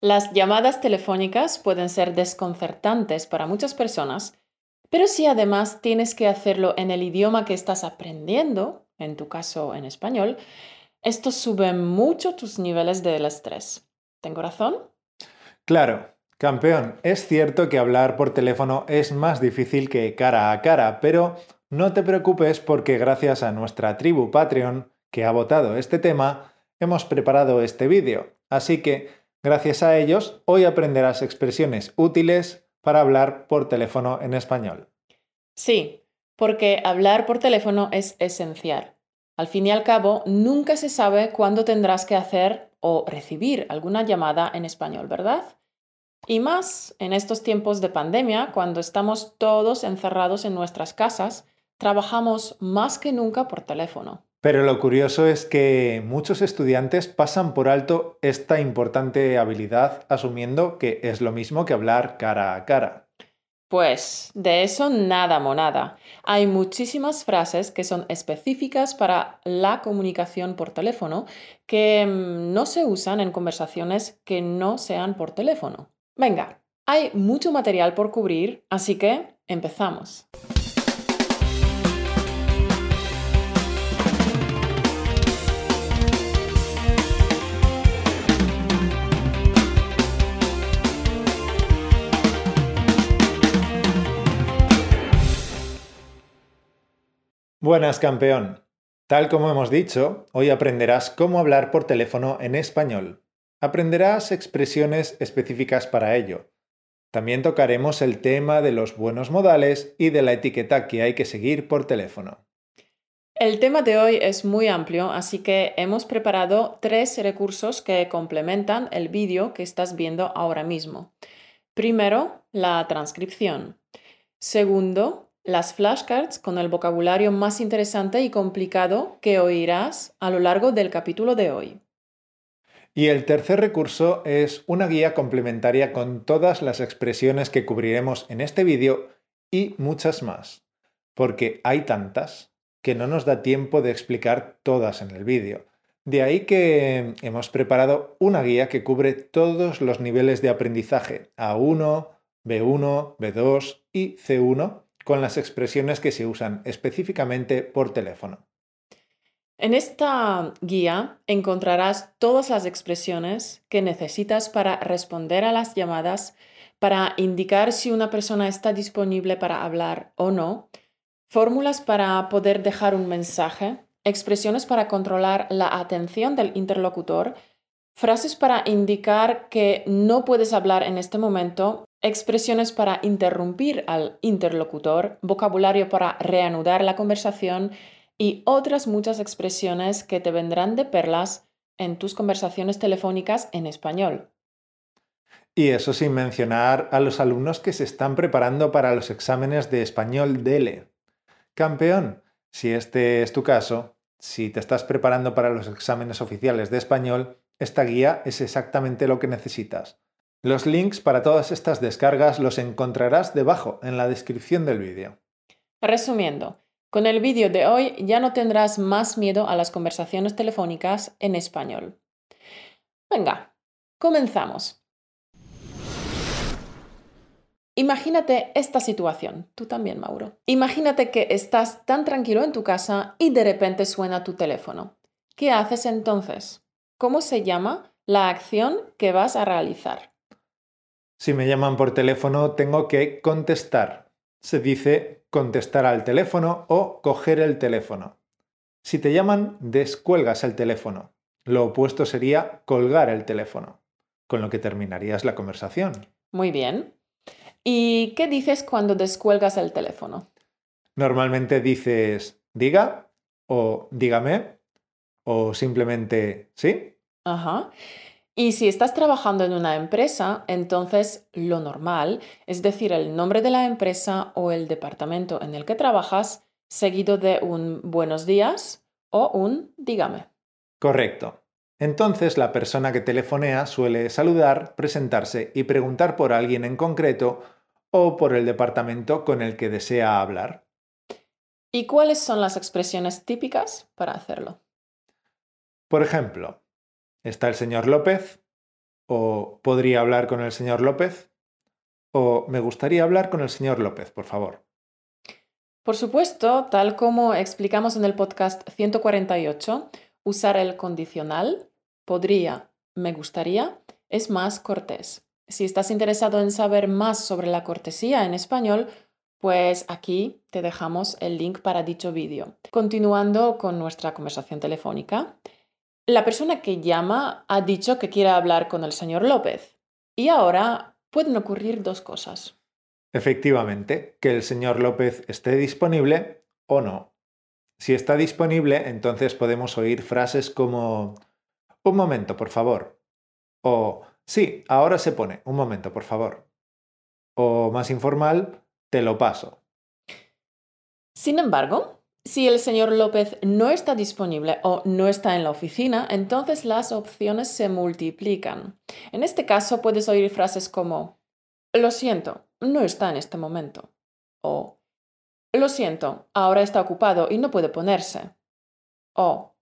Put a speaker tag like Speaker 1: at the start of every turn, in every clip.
Speaker 1: Las llamadas telefónicas pueden ser desconcertantes para muchas personas, pero si además tienes que hacerlo en el idioma que estás aprendiendo, en tu caso en español, esto sube mucho tus niveles del estrés. ¿Tengo razón?
Speaker 2: Claro, campeón, es cierto que hablar por teléfono es más difícil que cara a cara, pero no te preocupes porque gracias a nuestra tribu Patreon que ha votado este tema, hemos preparado este vídeo. Así que, gracias a ellos, hoy aprenderás expresiones útiles para hablar por teléfono en español.
Speaker 1: Sí, porque hablar por teléfono es esencial. Al fin y al cabo, nunca se sabe cuándo tendrás que hacer o recibir alguna llamada en español, ¿verdad? Y más en estos tiempos de pandemia, cuando estamos todos encerrados en nuestras casas, trabajamos más que nunca por teléfono.
Speaker 2: Pero lo curioso es que muchos estudiantes pasan por alto esta importante habilidad asumiendo que es lo mismo que hablar cara a cara.
Speaker 1: Pues de eso nada monada. Hay muchísimas frases que son específicas para la comunicación por teléfono que mm, no se usan en conversaciones que no sean por teléfono. Venga, hay mucho material por cubrir, así que empezamos.
Speaker 2: Buenas, campeón. Tal como hemos dicho, hoy aprenderás cómo hablar por teléfono en español. Aprenderás expresiones específicas para ello. También tocaremos el tema de los buenos modales y de la etiqueta que hay que seguir por teléfono.
Speaker 1: El tema de hoy es muy amplio, así que hemos preparado tres recursos que complementan el vídeo que estás viendo ahora mismo. Primero, la transcripción. Segundo, las flashcards con el vocabulario más interesante y complicado que oirás a lo largo del capítulo de hoy.
Speaker 2: Y el tercer recurso es una guía complementaria con todas las expresiones que cubriremos en este vídeo y muchas más, porque hay tantas que no nos da tiempo de explicar todas en el vídeo. De ahí que hemos preparado una guía que cubre todos los niveles de aprendizaje A1, B1, B2 y C1 con las expresiones que se usan específicamente por teléfono.
Speaker 1: En esta guía encontrarás todas las expresiones que necesitas para responder a las llamadas, para indicar si una persona está disponible para hablar o no, fórmulas para poder dejar un mensaje, expresiones para controlar la atención del interlocutor, frases para indicar que no puedes hablar en este momento expresiones para interrumpir al interlocutor, vocabulario para reanudar la conversación y otras muchas expresiones que te vendrán de perlas en tus conversaciones telefónicas en español.
Speaker 2: Y eso sin mencionar a los alumnos que se están preparando para los exámenes de español DELE. Campeón, si este es tu caso, si te estás preparando para los exámenes oficiales de español, esta guía es exactamente lo que necesitas. Los links para todas estas descargas los encontrarás debajo en la descripción del vídeo.
Speaker 1: Resumiendo, con el vídeo de hoy ya no tendrás más miedo a las conversaciones telefónicas en español. Venga, comenzamos. Imagínate esta situación, tú también, Mauro. Imagínate que estás tan tranquilo en tu casa y de repente suena tu teléfono. ¿Qué haces entonces? ¿Cómo se llama la acción que vas a realizar?
Speaker 2: Si me llaman por teléfono, tengo que contestar. Se dice contestar al teléfono o coger el teléfono. Si te llaman, descuelgas el teléfono. Lo opuesto sería colgar el teléfono, con lo que terminarías la conversación.
Speaker 1: Muy bien. ¿Y qué dices cuando descuelgas el teléfono?
Speaker 2: Normalmente dices diga o dígame o simplemente sí.
Speaker 1: Ajá. Y si estás trabajando en una empresa, entonces lo normal es decir el nombre de la empresa o el departamento en el que trabajas, seguido de un buenos días o un dígame.
Speaker 2: Correcto. Entonces la persona que telefonea suele saludar, presentarse y preguntar por alguien en concreto o por el departamento con el que desea hablar.
Speaker 1: ¿Y cuáles son las expresiones típicas para hacerlo?
Speaker 2: Por ejemplo, Está el señor López. o podría hablar con el señor López o me gustaría hablar con el señor López, por favor.
Speaker 1: Por supuesto, tal como explicamos en el podcast 148, usar el condicional podría, me gustaría, es más cortés. Si estás interesado en saber más sobre la cortesía en español, pues aquí te dejamos el link para dicho vídeo. Continuando con nuestra conversación telefónica, la persona que llama ha dicho que quiere hablar con el señor López y ahora pueden ocurrir dos cosas.
Speaker 2: Efectivamente, que el señor López esté disponible o no. Si está disponible, entonces podemos oír frases como un momento, por favor. O sí, ahora se pone, un momento, por favor. O más informal, te lo paso.
Speaker 1: Sin embargo, si el señor López no está disponible o no está en la oficina, entonces las opciones se multiplican. En este caso puedes oír frases como Lo siento, no está en este momento. O Lo siento, ahora está ocupado y no puede ponerse. O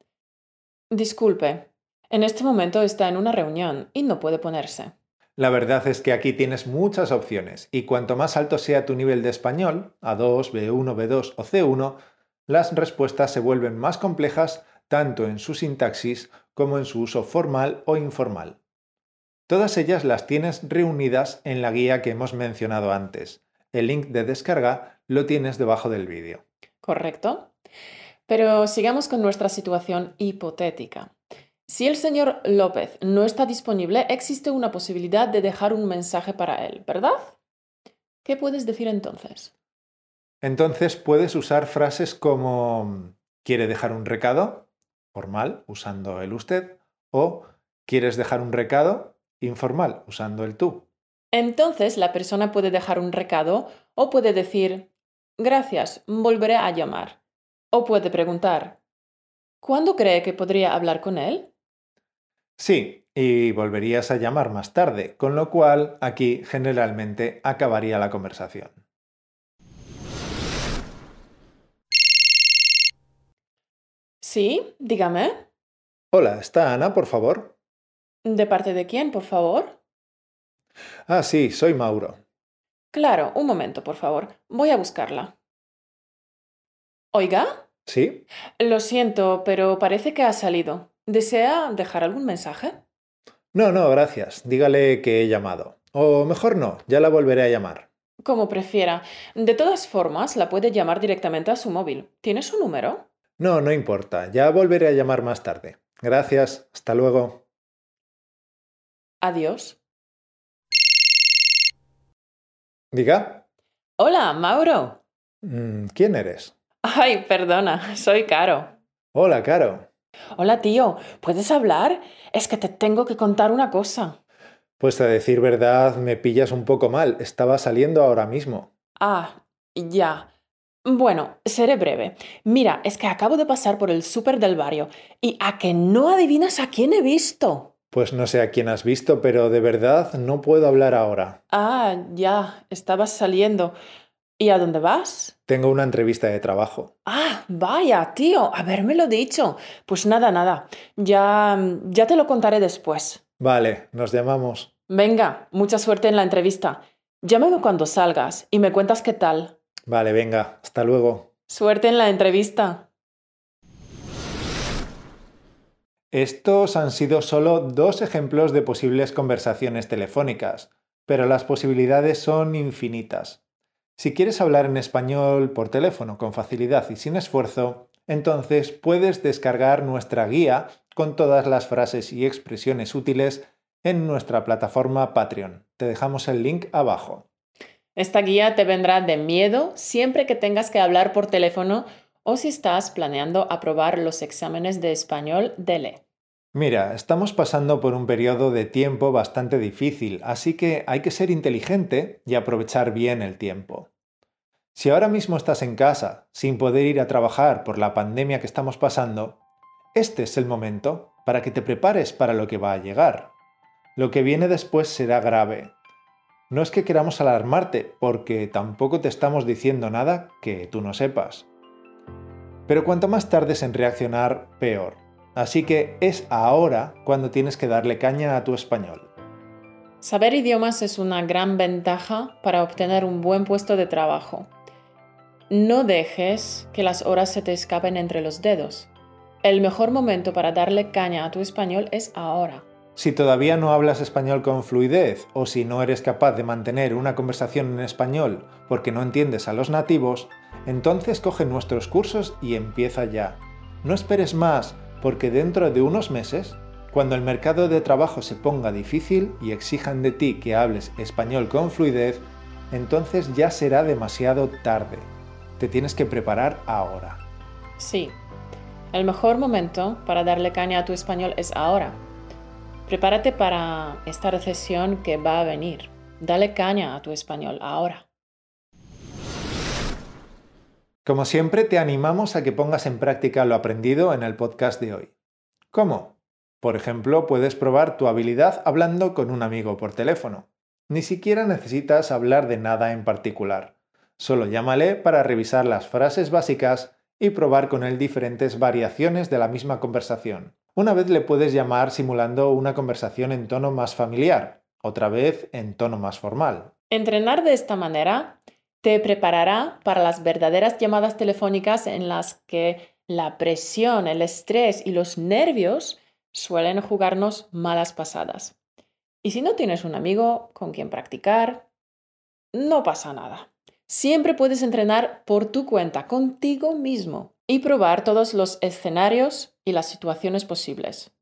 Speaker 1: Disculpe, en este momento está en una reunión y no puede ponerse.
Speaker 2: La verdad es que aquí tienes muchas opciones y cuanto más alto sea tu nivel de español, A2, B1, B2 o C1, las respuestas se vuelven más complejas tanto en su sintaxis como en su uso formal o informal. Todas ellas las tienes reunidas en la guía que hemos mencionado antes. El link de descarga lo tienes debajo del vídeo.
Speaker 1: Correcto. Pero sigamos con nuestra situación hipotética. Si el señor López no está disponible, existe una posibilidad de dejar un mensaje para él, ¿verdad? ¿Qué puedes decir entonces?
Speaker 2: Entonces puedes usar frases como ¿quiere dejar un recado? formal, usando el usted, o ¿quieres dejar un recado? informal, usando el tú.
Speaker 1: Entonces la persona puede dejar un recado o puede decir gracias, volveré a llamar. O puede preguntar ¿cuándo cree que podría hablar con él?
Speaker 2: Sí, y volverías a llamar más tarde, con lo cual aquí generalmente acabaría la conversación.
Speaker 1: Sí, dígame.
Speaker 2: Hola, ¿está Ana, por favor?
Speaker 1: ¿De parte de quién, por favor?
Speaker 2: Ah, sí, soy Mauro.
Speaker 1: Claro, un momento, por favor. Voy a buscarla. Oiga.
Speaker 2: ¿Sí?
Speaker 1: Lo siento, pero parece que ha salido. ¿Desea dejar algún mensaje?
Speaker 2: No, no, gracias. Dígale que he llamado. O mejor no, ya la volveré a llamar.
Speaker 1: Como prefiera. De todas formas, la puede llamar directamente a su móvil. ¿Tiene su número?
Speaker 2: No, no importa. Ya volveré a llamar más tarde. Gracias. Hasta luego.
Speaker 1: Adiós.
Speaker 2: Diga.
Speaker 1: Hola, Mauro.
Speaker 2: Mm, ¿Quién eres?
Speaker 1: Ay, perdona, soy Caro.
Speaker 2: Hola, Caro.
Speaker 1: Hola, tío, ¿puedes hablar? Es que te tengo que contar una cosa.
Speaker 2: Pues a decir verdad, me pillas un poco mal. Estaba saliendo ahora mismo.
Speaker 1: Ah, ya. Bueno, seré breve. Mira, es que acabo de pasar por el súper del barrio y a que no adivinas a quién he visto.
Speaker 2: Pues no sé a quién has visto, pero de verdad no puedo hablar ahora.
Speaker 1: Ah, ya, estabas saliendo. ¿Y a dónde vas?
Speaker 2: Tengo una entrevista de trabajo.
Speaker 1: Ah, vaya, tío, habérmelo dicho. Pues nada, nada. Ya, ya te lo contaré después.
Speaker 2: Vale, nos llamamos.
Speaker 1: Venga, mucha suerte en la entrevista. Llámame cuando salgas y me cuentas qué tal.
Speaker 2: Vale, venga, hasta luego.
Speaker 1: Suerte en la entrevista.
Speaker 2: Estos han sido solo dos ejemplos de posibles conversaciones telefónicas, pero las posibilidades son infinitas. Si quieres hablar en español por teléfono con facilidad y sin esfuerzo, entonces puedes descargar nuestra guía con todas las frases y expresiones útiles en nuestra plataforma Patreon. Te dejamos el link abajo.
Speaker 1: Esta guía te vendrá de miedo siempre que tengas que hablar por teléfono o si estás planeando aprobar los exámenes de español DELE.
Speaker 2: Mira, estamos pasando por un periodo de tiempo bastante difícil, así que hay que ser inteligente y aprovechar bien el tiempo. Si ahora mismo estás en casa, sin poder ir a trabajar por la pandemia que estamos pasando, este es el momento para que te prepares para lo que va a llegar. Lo que viene después será grave. No es que queramos alarmarte, porque tampoco te estamos diciendo nada que tú no sepas. Pero cuanto más tardes en reaccionar, peor. Así que es ahora cuando tienes que darle caña a tu español.
Speaker 1: Saber idiomas es una gran ventaja para obtener un buen puesto de trabajo. No dejes que las horas se te escapen entre los dedos. El mejor momento para darle caña a tu español es ahora.
Speaker 2: Si todavía no hablas español con fluidez o si no eres capaz de mantener una conversación en español porque no entiendes a los nativos, entonces coge nuestros cursos y empieza ya. No esperes más porque dentro de unos meses, cuando el mercado de trabajo se ponga difícil y exijan de ti que hables español con fluidez, entonces ya será demasiado tarde. Te tienes que preparar ahora.
Speaker 1: Sí, el mejor momento para darle caña a tu español es ahora Prepárate para esta recesión que va a venir. Dale caña a tu español ahora.
Speaker 2: Como siempre, te animamos a que pongas en práctica lo aprendido en el podcast de hoy. ¿Cómo? Por ejemplo, puedes probar tu habilidad hablando con un amigo por teléfono. Ni siquiera necesitas hablar de nada en particular. Solo llámale para revisar las frases básicas y probar con él diferentes variaciones de la misma conversación. Una vez le puedes llamar simulando una conversación en tono más familiar, otra vez en tono más formal.
Speaker 1: Entrenar de esta manera te preparará para las verdaderas llamadas telefónicas en las que la presión, el estrés y los nervios suelen jugarnos malas pasadas. Y si no tienes un amigo con quien practicar, no pasa nada. Siempre puedes entrenar por tu cuenta, contigo mismo, y probar todos los escenarios y las situaciones posibles.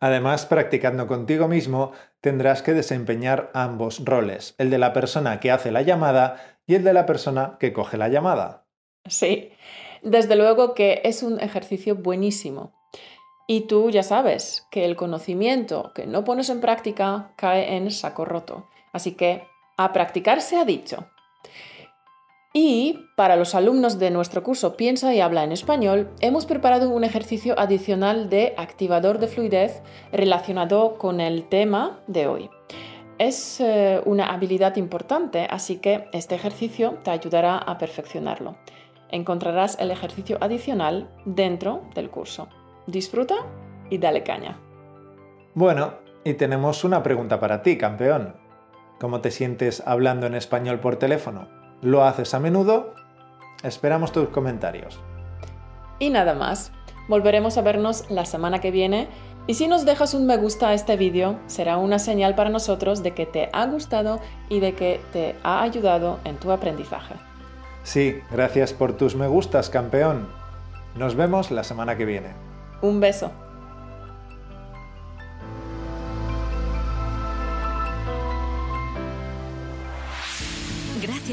Speaker 2: Además, practicando contigo mismo, tendrás que desempeñar ambos roles, el de la persona que hace la llamada y el de la persona que coge la llamada.
Speaker 1: Sí, desde luego que es un ejercicio buenísimo. Y tú ya sabes que el conocimiento que no pones en práctica cae en saco roto. Así que a practicar se ha dicho. Y para los alumnos de nuestro curso Piensa y habla en español, hemos preparado un ejercicio adicional de activador de fluidez relacionado con el tema de hoy. Es eh, una habilidad importante, así que este ejercicio te ayudará a perfeccionarlo. Encontrarás el ejercicio adicional dentro del curso. Disfruta y dale caña.
Speaker 2: Bueno, y tenemos una pregunta para ti, campeón. ¿Cómo te sientes hablando en español por teléfono? ¿Lo haces a menudo? Esperamos tus comentarios.
Speaker 1: Y nada más. Volveremos a vernos la semana que viene y si nos dejas un me gusta a este vídeo, será una señal para nosotros de que te ha gustado y de que te ha ayudado en tu aprendizaje.
Speaker 2: Sí, gracias por tus me gustas, campeón. Nos vemos la semana que viene.
Speaker 1: Un beso.